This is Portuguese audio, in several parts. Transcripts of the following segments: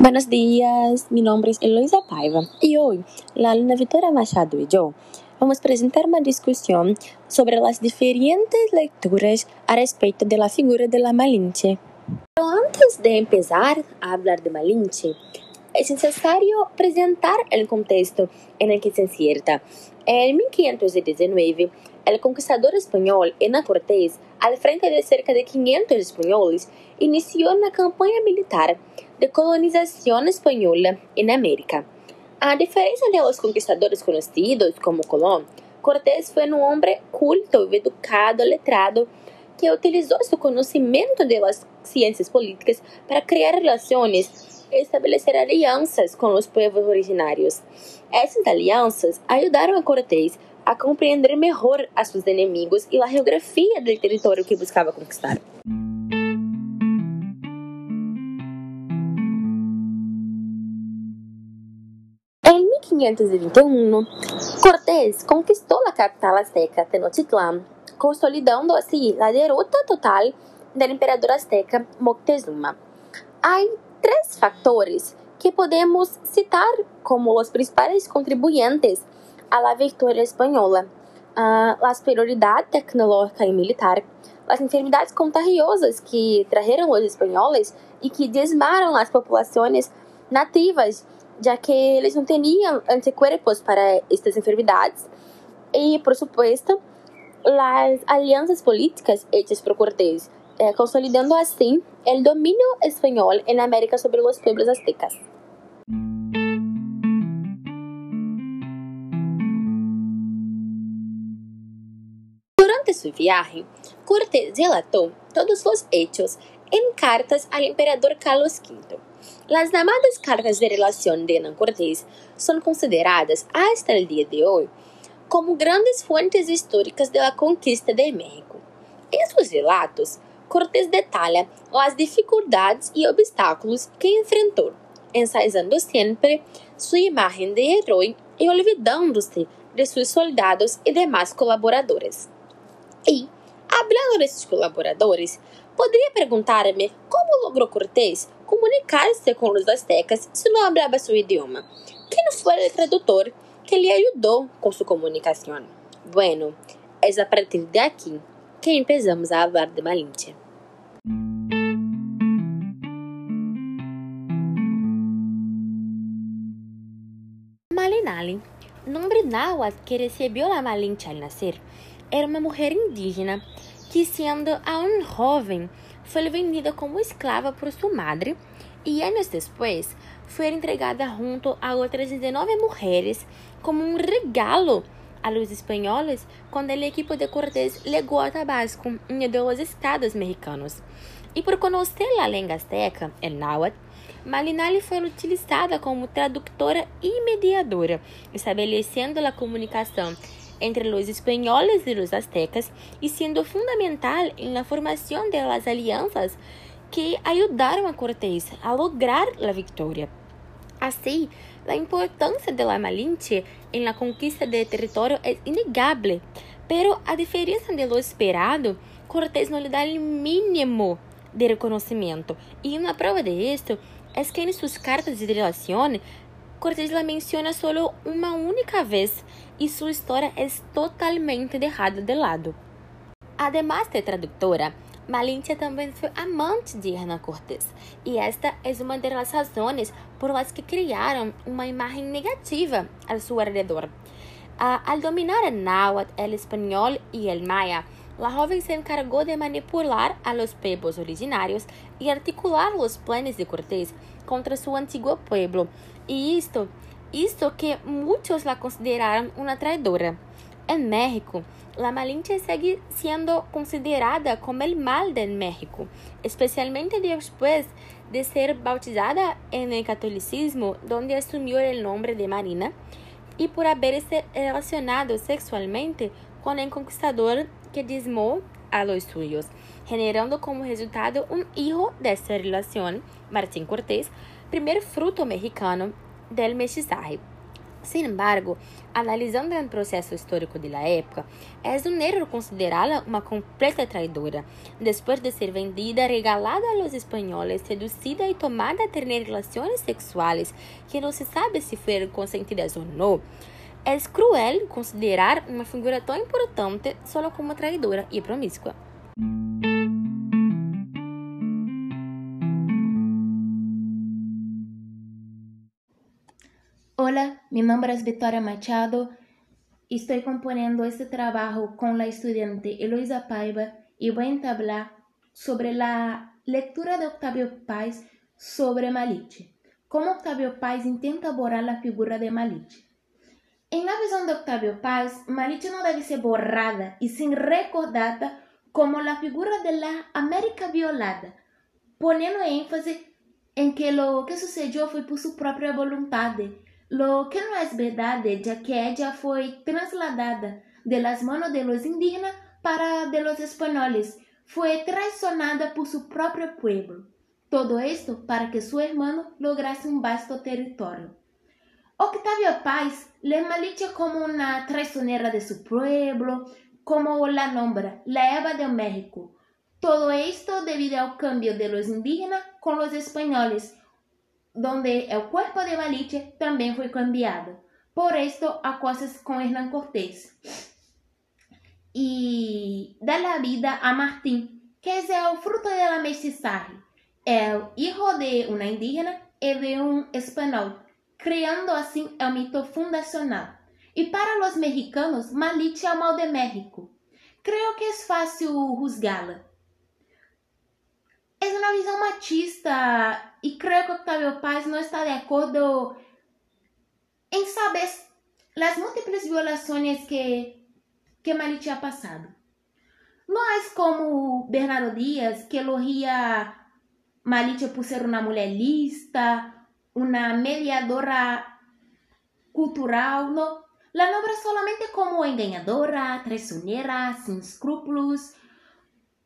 Buenos días, mi nombre es Eloisa Paiva y hoy la alumna Victoria Machado y yo vamos a presentar una discusión sobre las diferentes lecturas a respecto de la figura de la Malinche. Pero antes de empezar a hablar de Malinche, es necesario presentar el contexto en el que se inserta. En 1519, el conquistador español Hernán Cortés, al frente de cerca de 500 españoles, inició una campaña militar de colonización española en América. A diferencia de los conquistadores conocidos como Colón, Cortés fue un hombre culto, educado, letrado, que utilizó su conocimiento de las ciencias políticas para crear relaciones e estabelecer alianças com os povos originários. Essas alianças ajudaram a Cortés a compreender melhor a seus inimigos e a geografia do território que buscava conquistar. 1521, Cortés conquistou a capital azteca, Tenochtitlan, consolidando assim a derrota total do imperador azteca Moctezuma. Há três fatores que podemos citar como os principais contribuintes la vitória espanhola: uh, a superioridade tecnológica e militar, as enfermidades contagiosas que trajeron os espanhóis e que desmaram as populações nativas, já que eles não tinham anticuerpos para estas enfermidades, e, por supuesto, as alianças políticas hechas por Cortés, eh, consolidando assim o domínio espanhol em América sobre os pueblos aztecas. Durante su viaje, Cortés relató todos los hechos en cartas al emperador Carlos V. Las llamadas cartas de relación de Hernán Cortés son consideradas hasta el día de hoy como grandes fuentes históricas de la conquista de México. En sus relatos, Cortés detalha as dificuldades e obstáculos que enfrentou, ensaizando sempre sua imagem de herói e olvidando-se de seus soldados e demais colaboradores. E, hablando desses colaboradores, poderia perguntar-me como logrou Cortés comunicar-se com os aztecas se não falava seu idioma? Quem foi o tradutor que lhe ajudou com sua comunicação? Bueno, é a partir de aqui que empezamos a falar de Malinche. Malinali, nombre náhuatl que recibió la Malinche al nacer, era uma mulher indígena que, sendo aún joven, foi vendida como esclava por sua madre e anos depois foi entregada junto a outras 19 mulheres como um regalo a los espanhóis quando o equipo de Cortés legou a Tabasco, um dos estados mexicanos. E por conhecer a língua azteca, el náhuatl, Malinali foi utilizada como tradutora e mediadora, estabelecendo a comunicação entre os espanhóis e os aztecas e sendo fundamental na formação das alianças que ajudaram a Cortés a lograr a vitória. Assim, a importância de la Malinche em la conquista de território é inegável, pero a diferença de lo esperado, Cortés não lhe dá o mínimo de reconhecimento. E uma prova de esto é que em suas cartas de relação, Cortés la menciona solo uma única vez e sua história é totalmente deixada de lado. Además de tradutora, Malinche também foi amante de Hernán Cortés, e esta é uma das razões por las que criaram uma imagem negativa ao seu redor. Uh, al dominar el náhuatl, el español y el maya, la joven se encargó de manipular a los pueblos originarios y articular los planes de Cortés contra su antiguo pueblo. Y esto, esto que muchos la consideraron una traidora. En México, la Malinche segue siendo considerada como el mal de México, especialmente después de ser bautizada en el catolicismo, donde asumió el nombre de Marina, y por haberse relacionado sexualmente con el conquistador que diezmó a los suyos, generando como resultado un hijo de esta relación, Martín Cortés, primer fruto mexicano del mestizaje. Sin embargo, analisando o processo histórico da época, é um erro considerá-la uma completa traidora, depois de ser vendida, regalada aos espanhóis, seduzida e tomada a ter relações sexuais que não se sabe se foram consentidas ou não. É cruel considerar uma figura tão importante só como traidora e promíscua. Hola, mi nombre es Victoria Machado. Estoy componiendo este trabajo con la estudiante Eloisa Paiva y voy a hablar sobre la lectura de Octavio Paz sobre Maliche. Como Octavio Paz intenta borrar la figura de Maliche. En la visión de Octavio Paz, Maliche no debe ser borrada y sin recordada como la figura de la América violada, poniendo énfasis en que lo que sucedió fue por su propia voluntad Lo que no es verdad ya que ella fue trasladada de las manos de los indígenas para de los españoles, fue traicionada por su propio pueblo. Todo esto para que su hermano lograse un vasto territorio. Octavio Paz le malicia como una traicionera de su pueblo, como la nombra, la Eva de México. Todo esto debido al cambio de los indígenas con los españoles, donde el cuerpo de Maliche también fue cambiado. Por esto acosas con Hernán Cortés. Y da la vida a Martín, que es el fruto de la mestizaje, el hijo de una indígena y de un español, creando así el mito fundacional. Y para los mexicanos, Maliche é o mal de México. Creo que es fácil juzgá-la. Es una visión machista y creo que Octavio Paz no está de acuerdo en saber las múltiples violaciones que, que Maliche ha pasado. No es como Bernardo Díaz, que elogia Maliche por ser una mujer lista, una mediadora cultural, no. La nombra solamente como engañadora, traicionera, sin escrúpulos,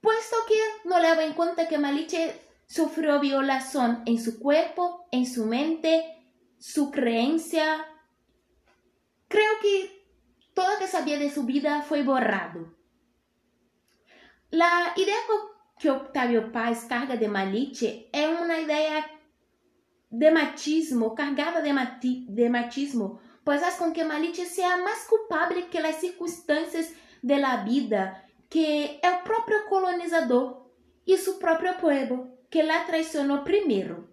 puesto que no le en cuenta que Maliche sufrió violación en su cuerpo, en su mente, su creencia. Creo que todo lo que sabía de su vida fue borrado. La idea que Octavio Paz carga de Maliche es una idea de machismo, cargada de, mati de machismo, pues hace con que Maliche sea más culpable que las circunstancias de la vida, que el propio colonizador y su propio pueblo. que la traicionó primero.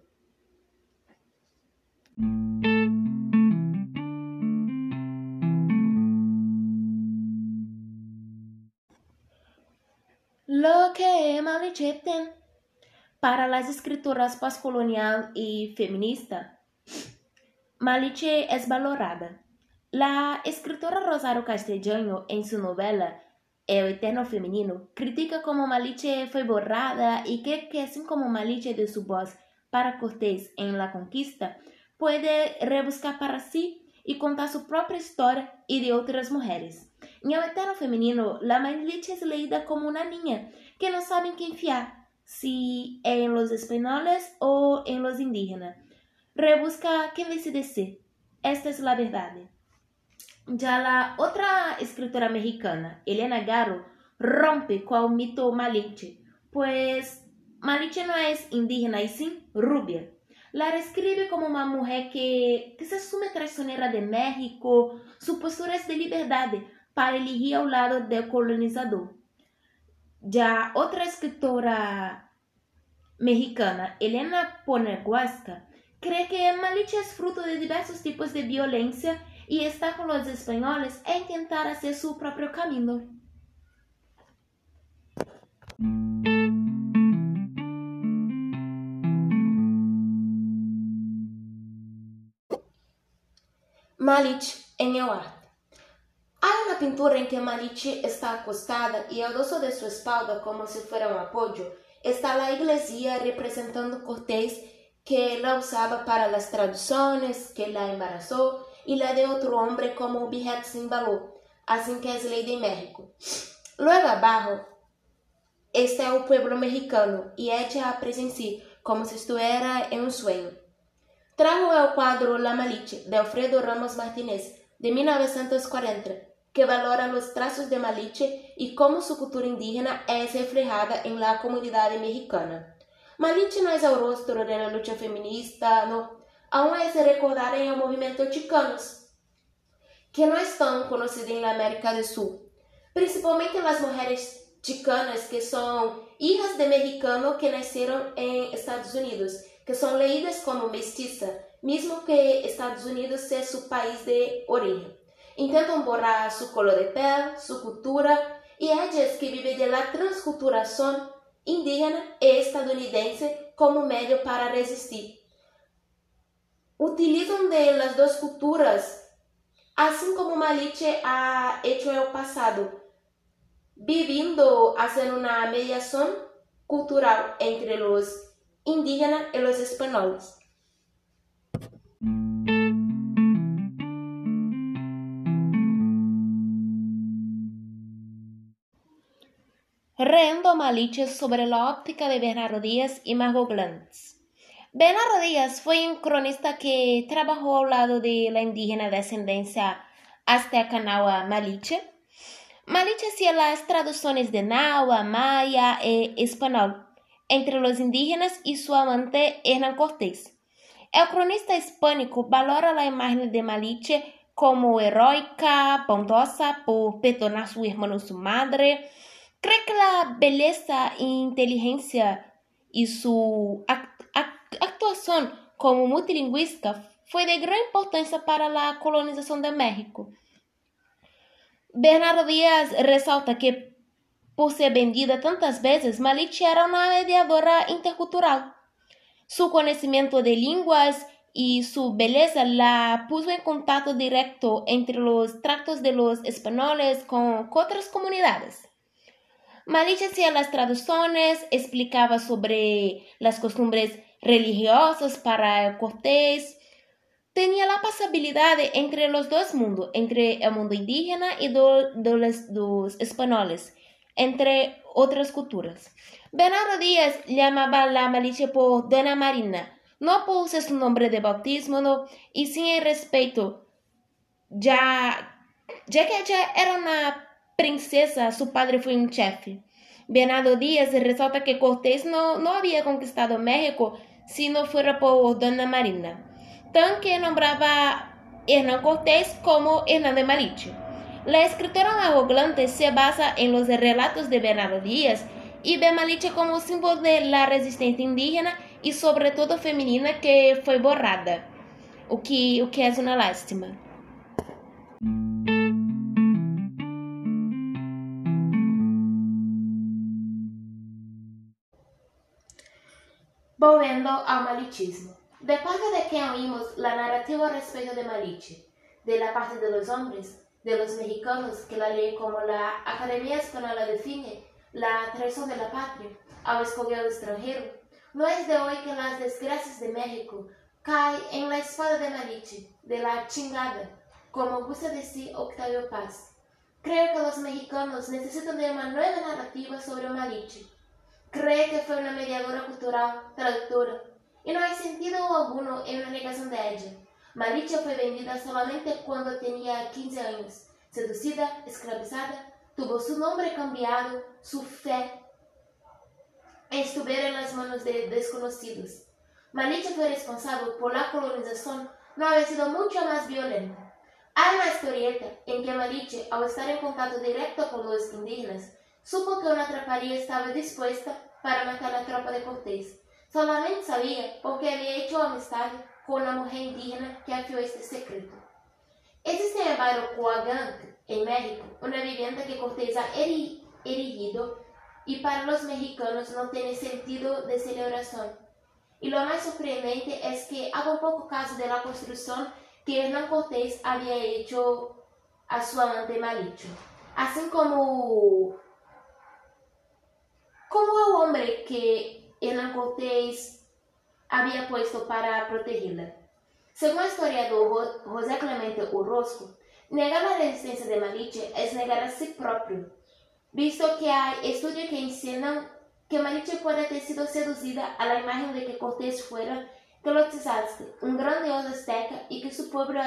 Lo que Malicheten para las escritoras postcolonial y feminista, Maliche es valorada. La escritora Rosario Castellano, en su novela El Eterno Femenino, critica como Maliche fue borrada cree que así como Maliche de su voz para Cortés en la conquista, puede rebuscar para sí y contar su propia historia y de otras mujeres. En El Eterno Femenino, la Maliche es leída como una niña que no sabe en quién fiar, si en los españoles o en los indígenas. Rebusca quem decide ser. Esta es la verdad. Ya la otra escritora mexicana, Elena Garo, rompe con el mito Maliche, pues Maliche no es indígena y sí rubia. La describe como una mujer que, que se asume traicionera de México, su postura es de libertad para elegir al lado del colonizador. Ya otra escritora mexicana, Elena Poneguasca, cree que Maliche es fruto de diversos tipos de violencia y estar con los españoles é intentar hacer su propio camino. Malich en el arte. Hay una pintura en que Malich está acostada y al dorso de su espalda, como si fuera un apoyo, está la iglesia representando Cortés que la usaba para las traducciones, que la embarazó y la de otro hombre como objeto sin valor, así que es ley de México. Luego abajo está el pueblo mexicano y ella sí como si estuviera en un sueño. trajo el cuadro La Maliche de Alfredo Ramos Martínez de 1940, que valora los trazos de Maliche y cómo su cultura indígena es reflejada en la comunidad mexicana. Maliche es el rostro de la lucha feminista, no, aún es recordada en el movimiento chicanos, que no es tan conocida en la América del Sur, principalmente las mujeres chicanas que son hijas de mexicanos que nacieron en Estados Unidos que são leídas como mestiça, mesmo que Estados Unidos seja seu país de origem. Intentam borrar sua cor de pele, sua cultura, e elas que vivem da transculturação indígena e estadunidense como meio para resistir. Utilizam de las duas culturas, assim como Maliche ha hecho no passado, vivendo, fazendo uma mediação cultural entre os indígena y los españoles. Rendo maliches sobre la óptica de Bernardo Díaz y Margot Glantz. Bernardo Díaz fue un cronista que trabajó al lado de la indígena de ascendencia azteca Nahuatl Maliche. Maliche hacía las traducciones de Nahuatl, Maya e español entre los indígenas y su amante Hernán Cortés. El cronista hispánico valora la imagen de Maliche como heroica, bondosa por perdonar a su hermano su madre. Cree que la belleza e inteligencia y su actuación como multilingüista fue de gran importancia para la colonización de México. Bernardo Díaz resalta que por ser vendida tantas vezes, Malit era uma mediadora intercultural. Su conhecimento de línguas y su belleza la puso en contacto directo entre los tratos de los españoles con otras comunidades. Malich hacía las traducciones, explicaba sobre las costumbres religiosas para Cortés. Tenía la pasabilidad entre los dos mundos, entre el mundo indígena y do, de los, los españoles entre otras culturas. Bernardo Díaz llamaba a la Maliche por Dona Marina, no por su nombre de bautismo y sin el respeto, ya, ya que ella era una princesa, su padre fue un chefe. Bernardo Díaz resalta que Cortés no, no había conquistado México si no fuera por Dona Marina, tan que nombraba Hernán Cortés como Hernán de Maliche. La escritora arrogante se basa en los relatos de Bernardo Díaz y ve Maliche como símbolo de la resistencia indígena y sobre todo femenina que fue borrada, o que, o que es una lástima. Volviendo ao malitismo. De parte de quem oímos la narrativa a respeito de Maliche, de la parte de los hombres, de los mexicanos que la ley como la Academia Española define la traición de la patria al escoger al extranjero, no es de hoy que las desgracias de México caen en la espada de Maliche, de la chingada, como gusta decir Octavio Paz. Creo que los mexicanos necesitan de una nueva narrativa sobre Maliche. Cree que fue una mediadora cultural, traductora, y no hay sentido alguno en la negación de ella. Maricha fue vendida solamente cuando tenía 15 años. Seducida, esclavizada, tuvo su nombre cambiado, su fe estuviera en las manos de desconocidos. Maricha fue responsable por la colonización, no había sido mucho más violenta. Hay una historieta en que Mariche, al estar en contacto directo con los indígenas, supo que una traparía estaba dispuesta para matar a la tropa de Cortés. Solamente sabía porque había hecho amistad con la mujer indígena que afió este secreto. Existe en el barrio Coagang, en México, una vivienda que Cortés ha erigido y para los mexicanos no tiene sentido de celebración. Y lo más sorprendente es que hago poco caso de la construcción que Hernán Cortés había hecho a su amante Malicho. Así como, como el hombre que Hernán Cortés había puesto para protegerla. Según el historiador José Clemente Orozco, negar la resistencia de Maliche es negar a sí propio, visto que hay estudios que enseñan que Maliche puede ter sido seducida a la imagen de que Cortés fuera que um grandioso azteca e que su pueblo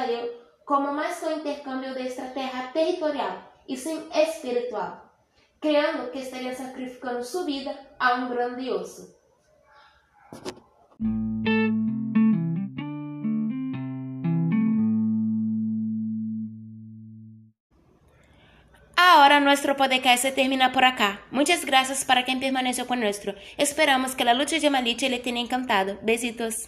como mais que o intercâmbio de esta terra territorial e sim espiritual, creendo que estaria sacrificando sua vida a um grandioso. Ahora nuestro podcast se termina por acá. Muchas gracias para quien permaneció con nuestro. Esperamos que la lucha de Maliche le tenha encantado. Besitos.